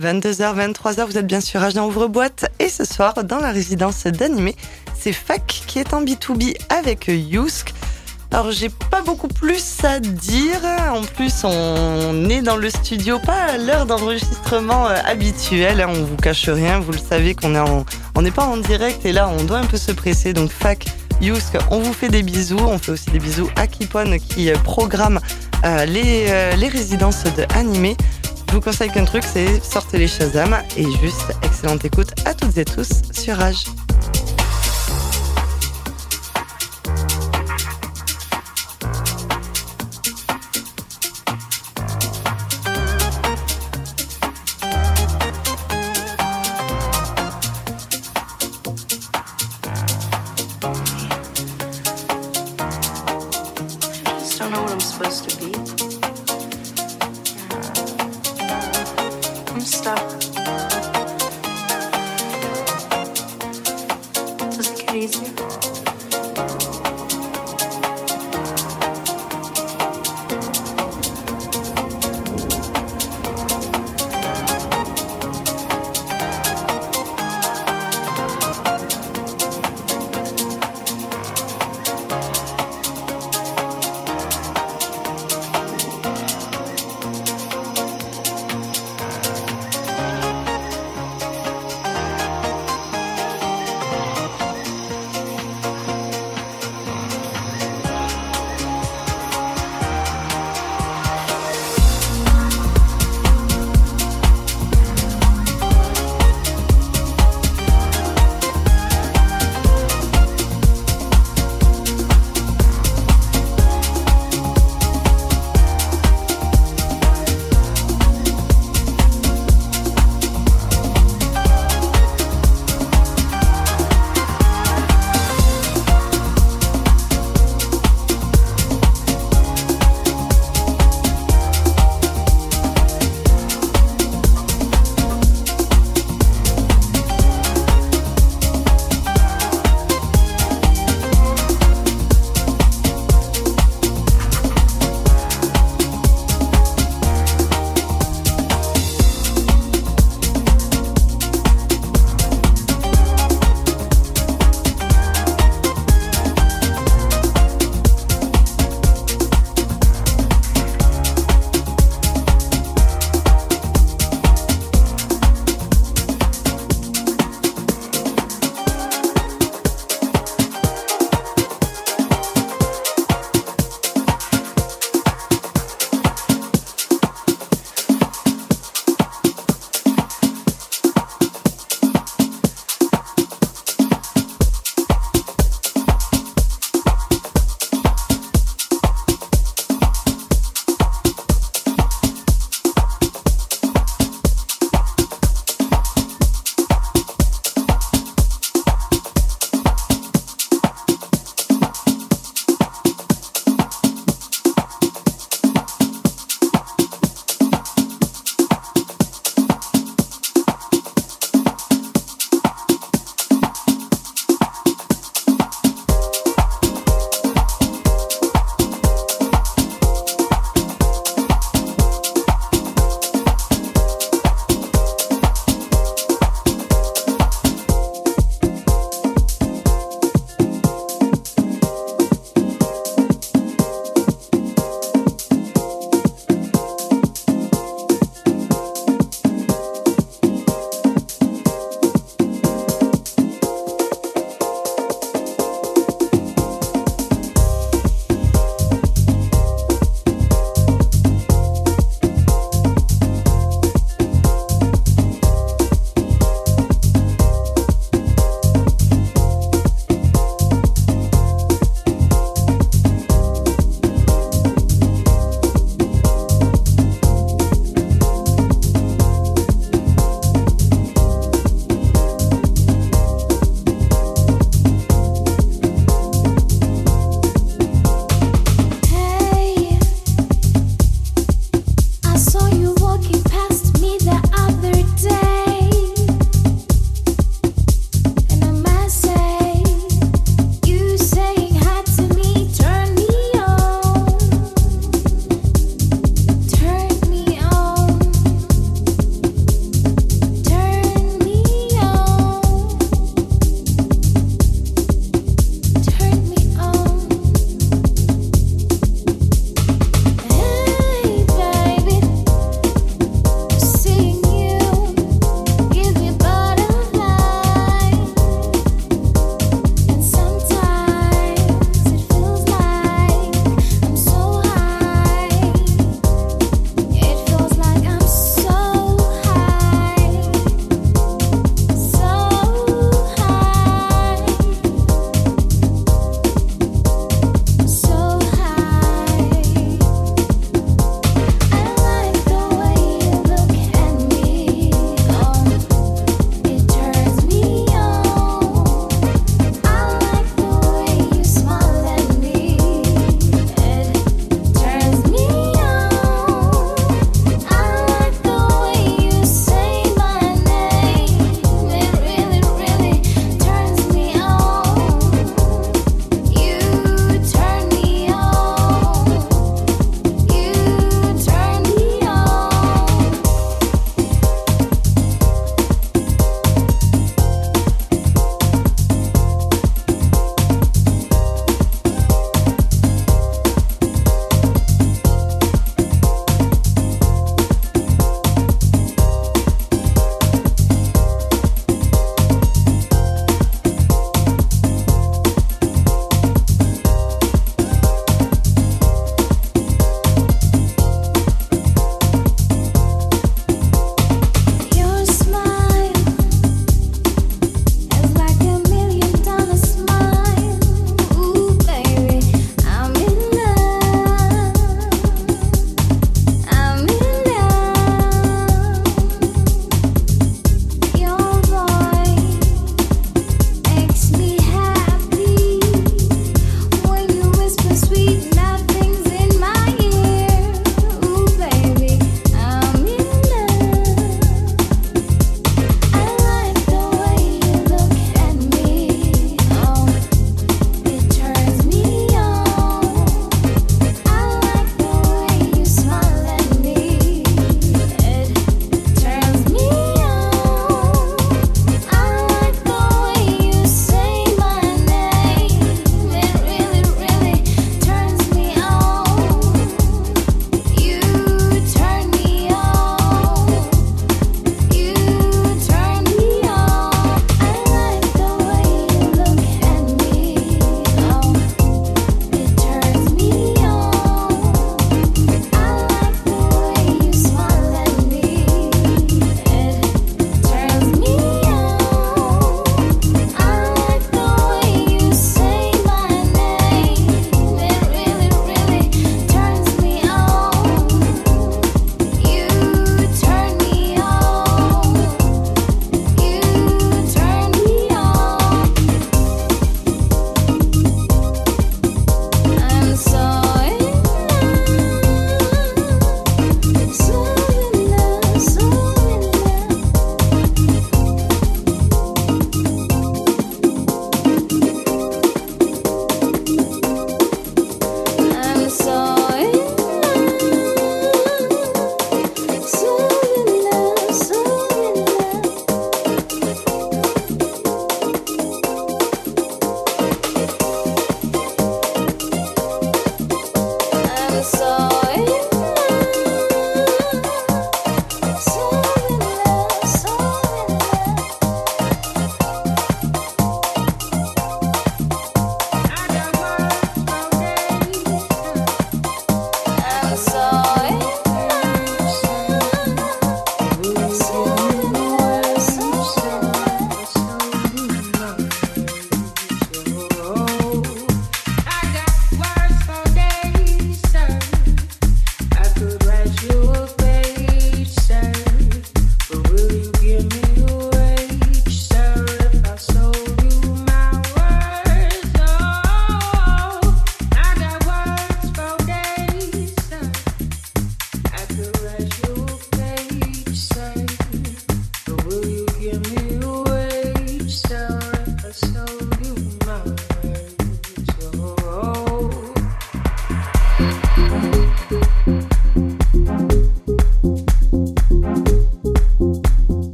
22h, 23h, vous êtes bien sûr Agent Ouvre-Boîte et ce soir, dans la résidence d'animé, c'est Fac qui est en B2B avec Yousk. Alors j'ai pas beaucoup plus à dire, en plus on est dans le studio, pas à l'heure d'enregistrement euh, habituelle, on vous cache rien, vous le savez qu'on est en, n'est pas en direct et là on doit un peu se presser, donc Fac, Yousk, on vous fait des bisous, on fait aussi des bisous à Kipon qui euh, programme euh, les, résidences de. Je vous conseille qu'un truc, c'est sortez les Shazam et juste excellente écoute à toutes et tous sur Rage.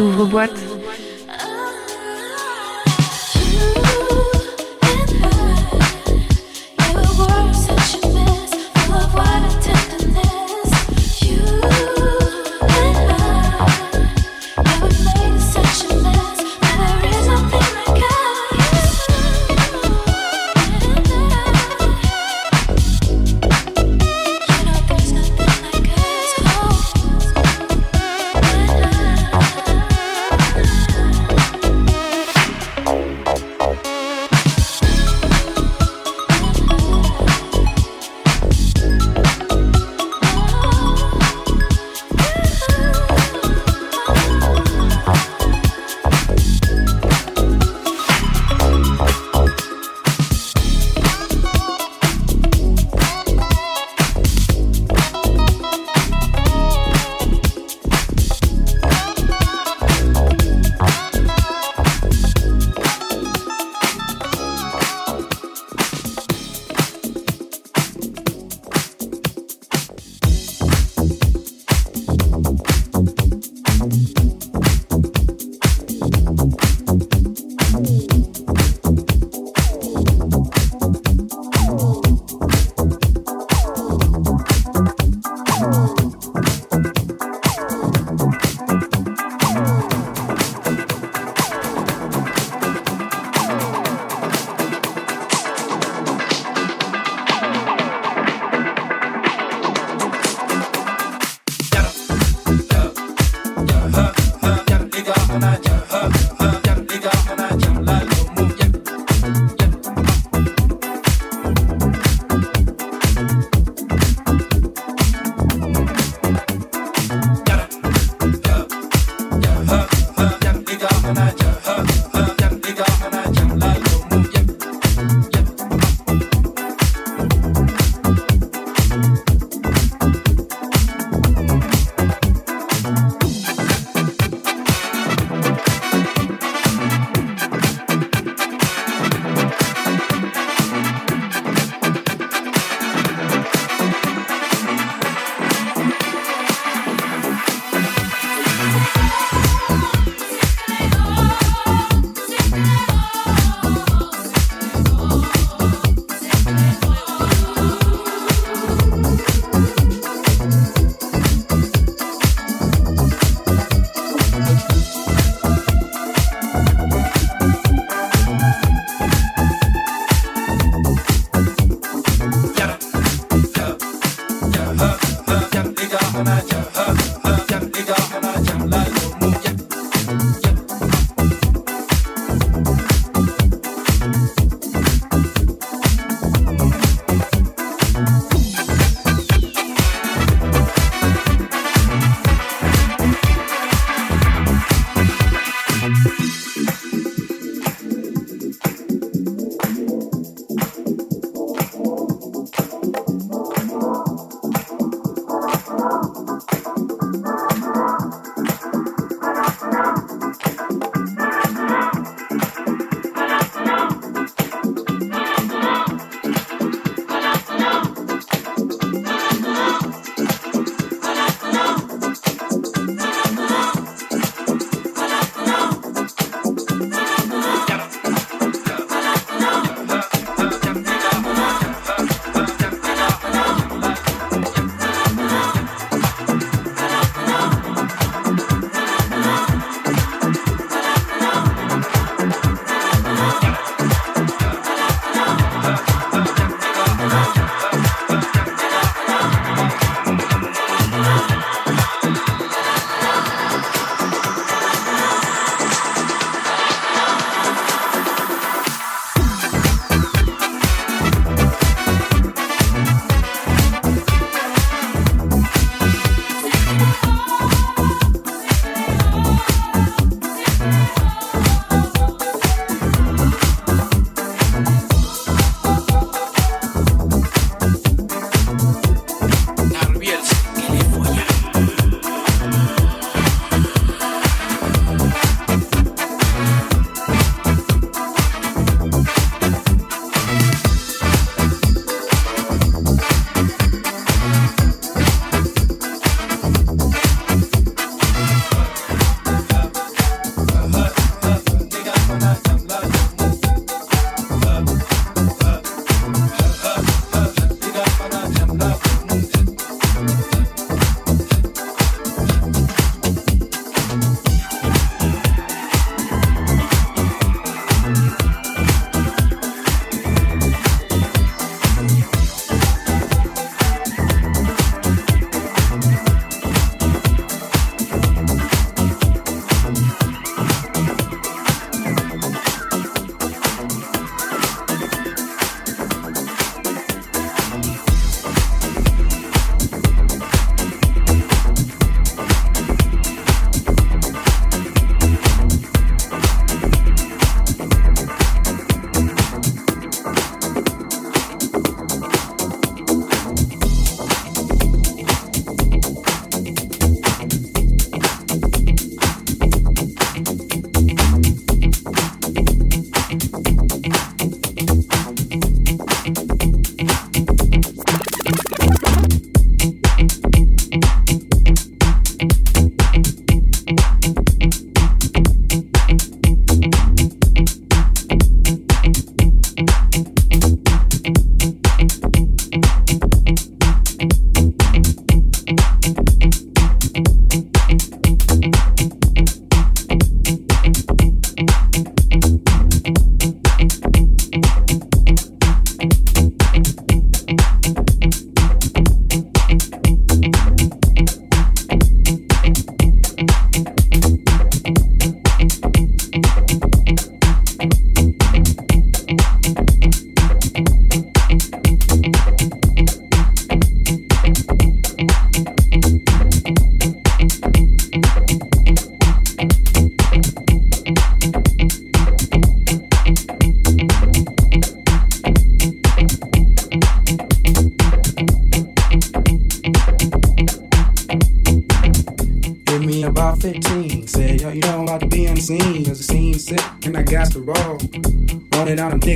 Ouvre-boîte. it,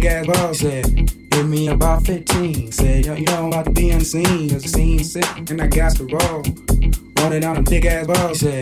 big ass bro said, Give me about 15. Said, Yo, you know I'm about to be on the scene, cause the scene's sick, and I got the roll. Running out a big ass bro said,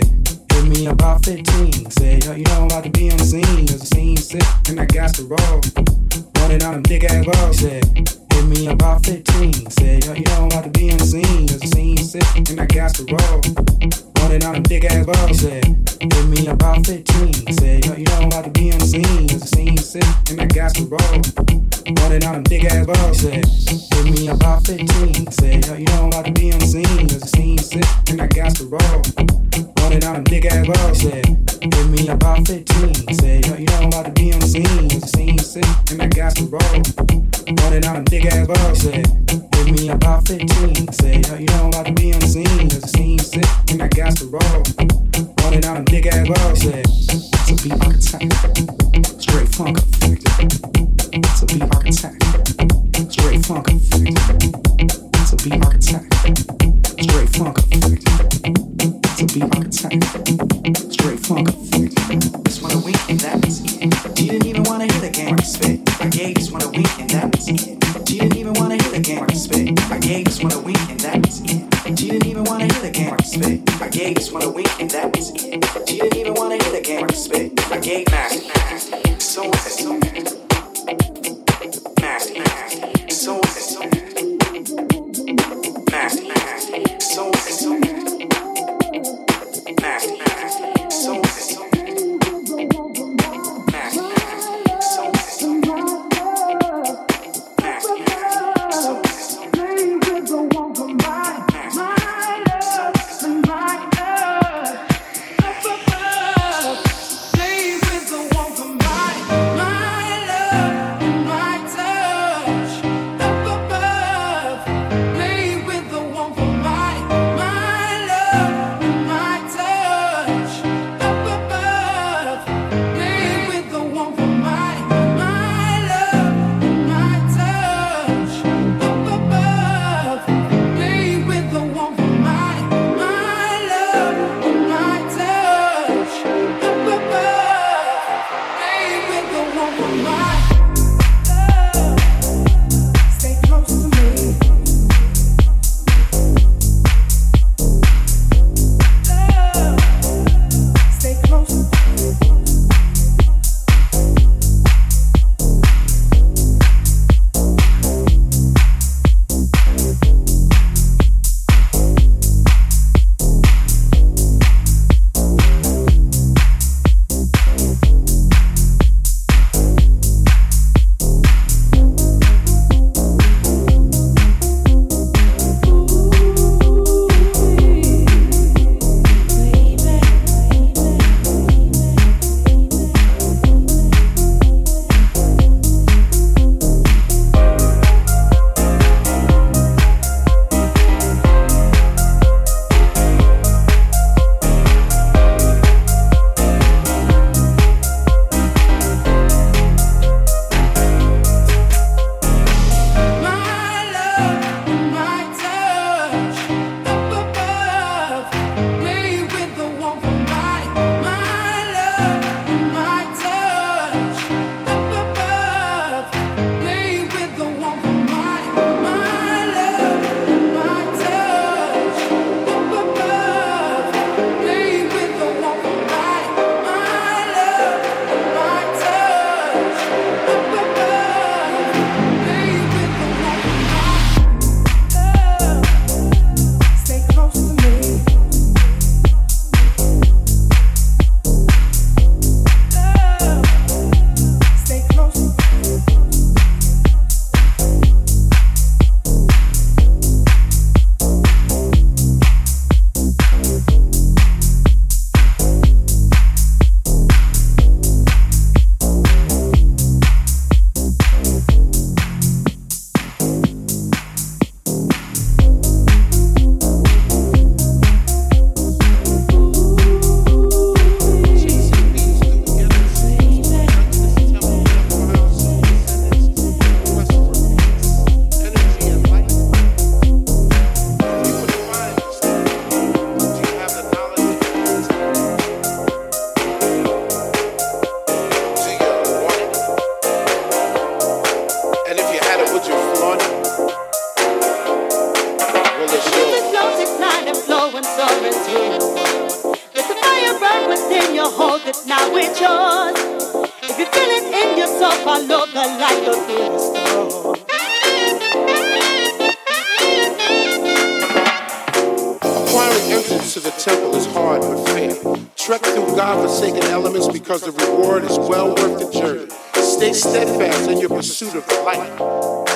God-forsaken elements because the reward is well worth the journey. Stay steadfast in your pursuit of the light.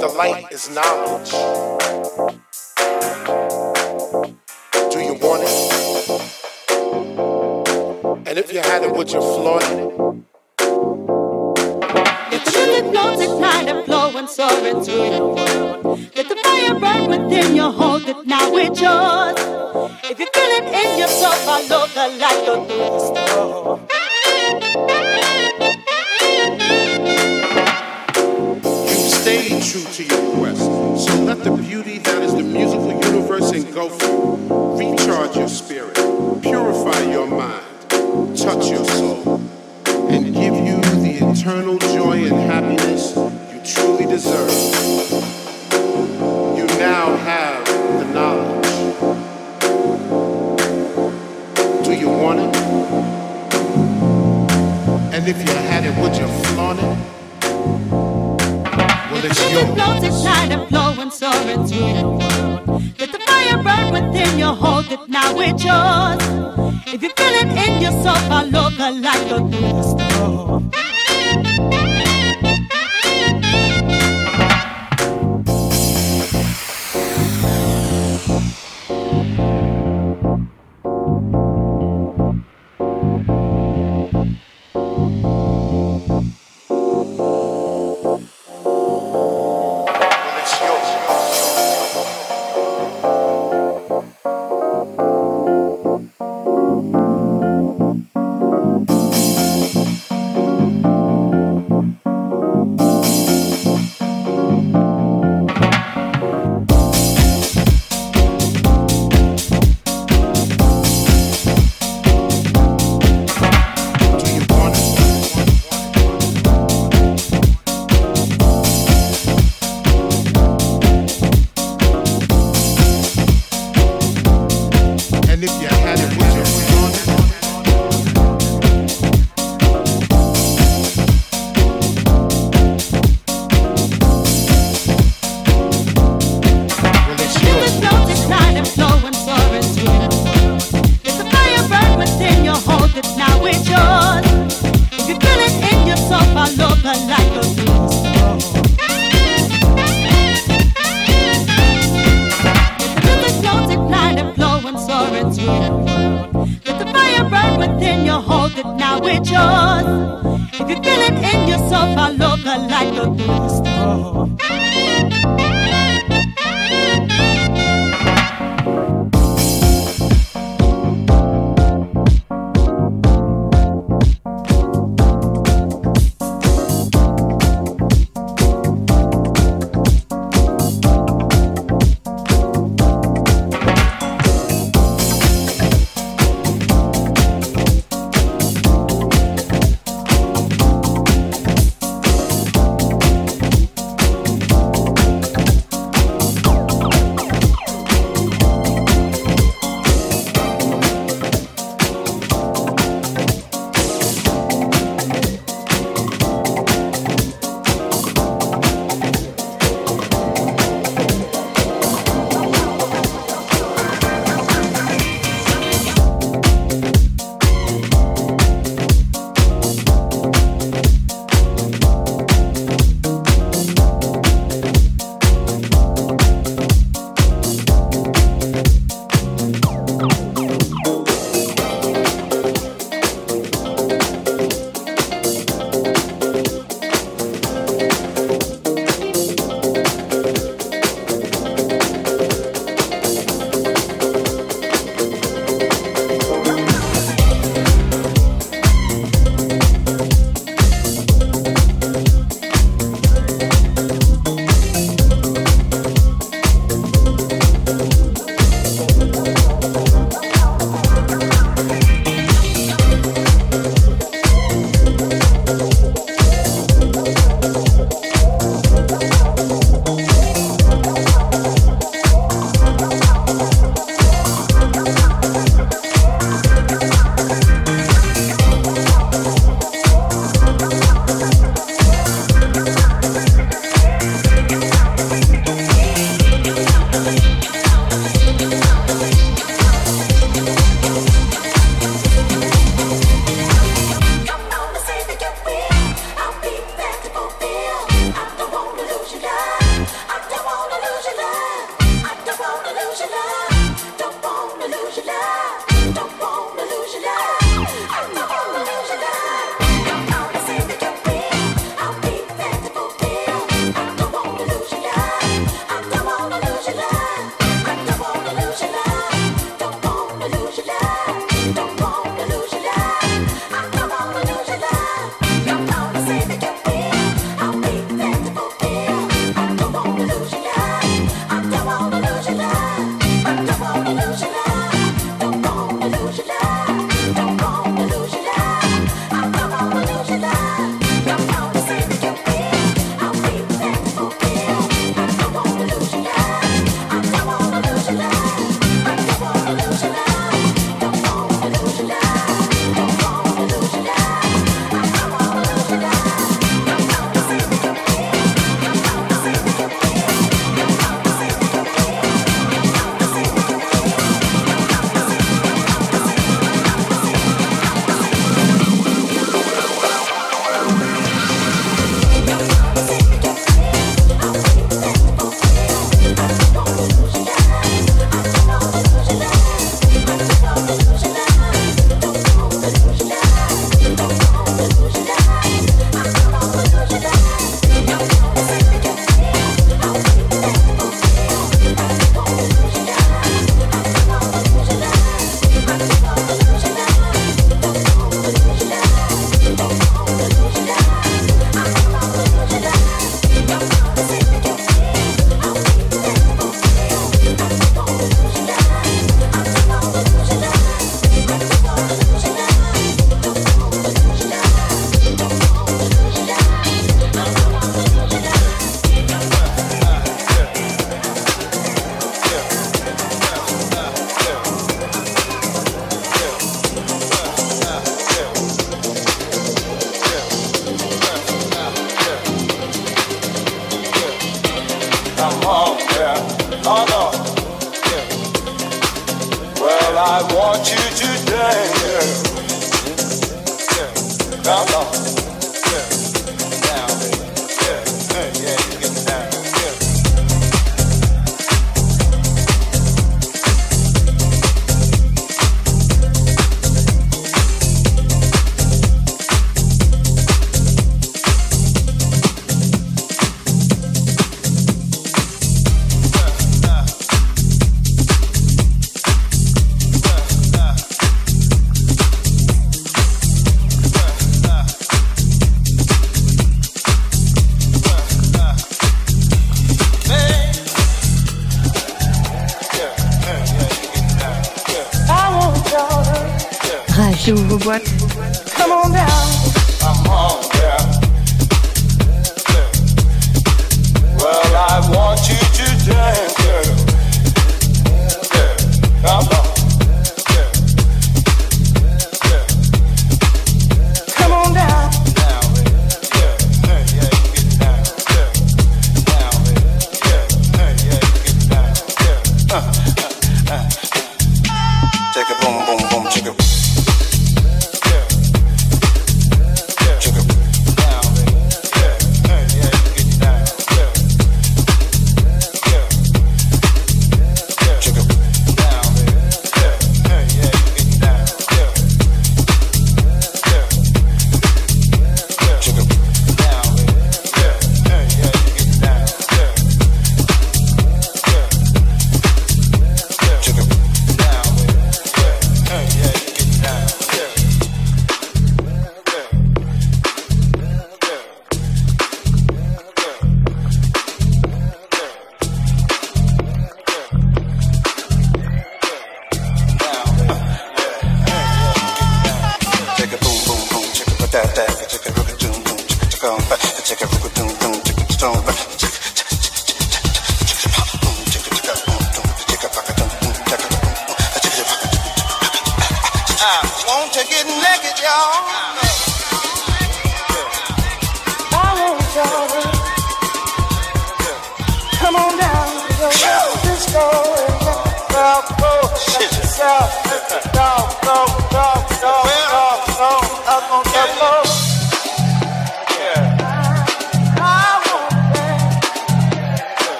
The light is knowledge. Do you want it? And if you had it, would you flaunt it? If the music notes ignite and flow and soar into world. Let the fire burn within your hold it, now it's yours. If you feel it in yourself, follow the light, go the storm. You've stayed true to your quest. So let the beauty that is the musical universe engulf you. Recharge your spirit, purify your mind, touch your soul, and give you the eternal joy and happiness you truly deserve. You now have And if you had it, would you flaunt it? Well, it's yours. notes ignite and flow and soar into the world. Let the fire burn within you, hold it, now it's yours. If you feel it in yourself, follow the light, go through the storm. I want you to dance.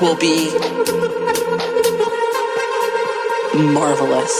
Will be marvelous.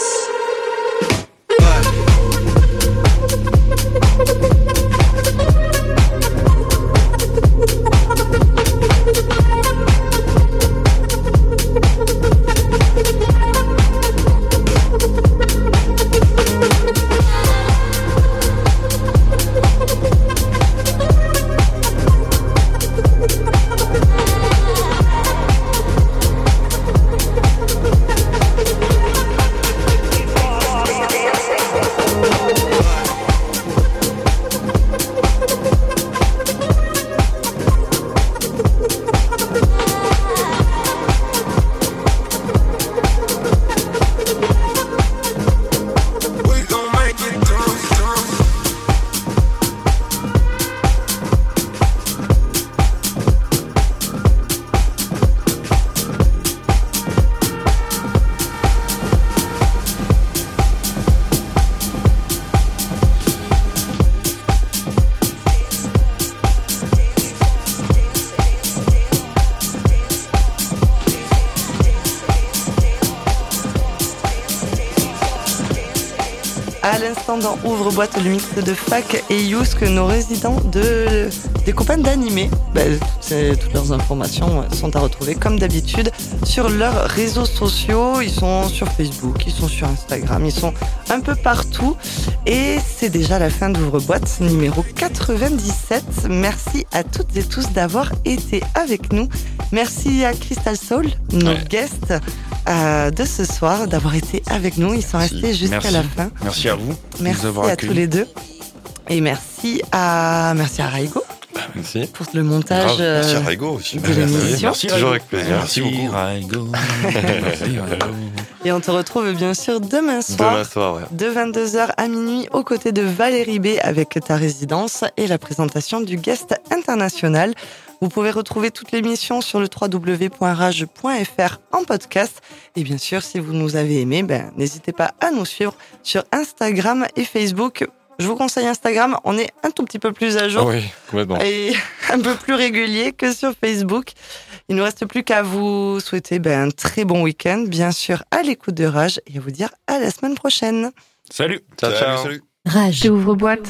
L'instant dans Ouvre-boîte, le mix de Fac et Yousk, nos résidents de, des copains d'animé. Ben, c'est- toutes leurs informations sont à retrouver comme d'habitude sur leurs réseaux sociaux. Ils sont sur Facebook, ils sont sur Instagram, ils sont un peu partout. Et c'est déjà la fin d'Ouvre-boîte numéro 97. Merci à toutes et tous d'avoir été avec nous. Merci à Crystal Soul, nos Ouais. guests euh, de ce soir, d'avoir été avec nous. Ils sont Merci. restés jusqu'à Merci. la fin. Merci à vous. Merci avoir à tous les deux. Et merci à, merci à Raigo Merci. pour le montage. Grave, merci à euh, Raigo aussi. de l'émission. Merci, toujours avec plaisir. Merci Merci beaucoup. Raigo. Merci Raigo. Et on te retrouve bien sûr demain soir. Demain soir, ouais. De 22h à minuit aux côtés de Valérie B avec ta résidence et la présentation du guest international. Vous pouvez retrouver toute l'émission sur le www.rage.fr en podcast. Et bien sûr, si vous nous avez aimé, ben, n'hésitez pas à nous suivre sur Instagram et Facebook. Je vous conseille Instagram, on est un tout petit peu plus à jour Oui, complètement. et un peu plus régulier que sur Facebook. Il ne nous reste plus qu'à vous souhaiter ben, un très bon week-end, bien sûr à l'écoute de Rage, et à vous dire à la semaine prochaine. Salut. Ciao, Salut, ciao. salut. Rage. J'ouvre boîte.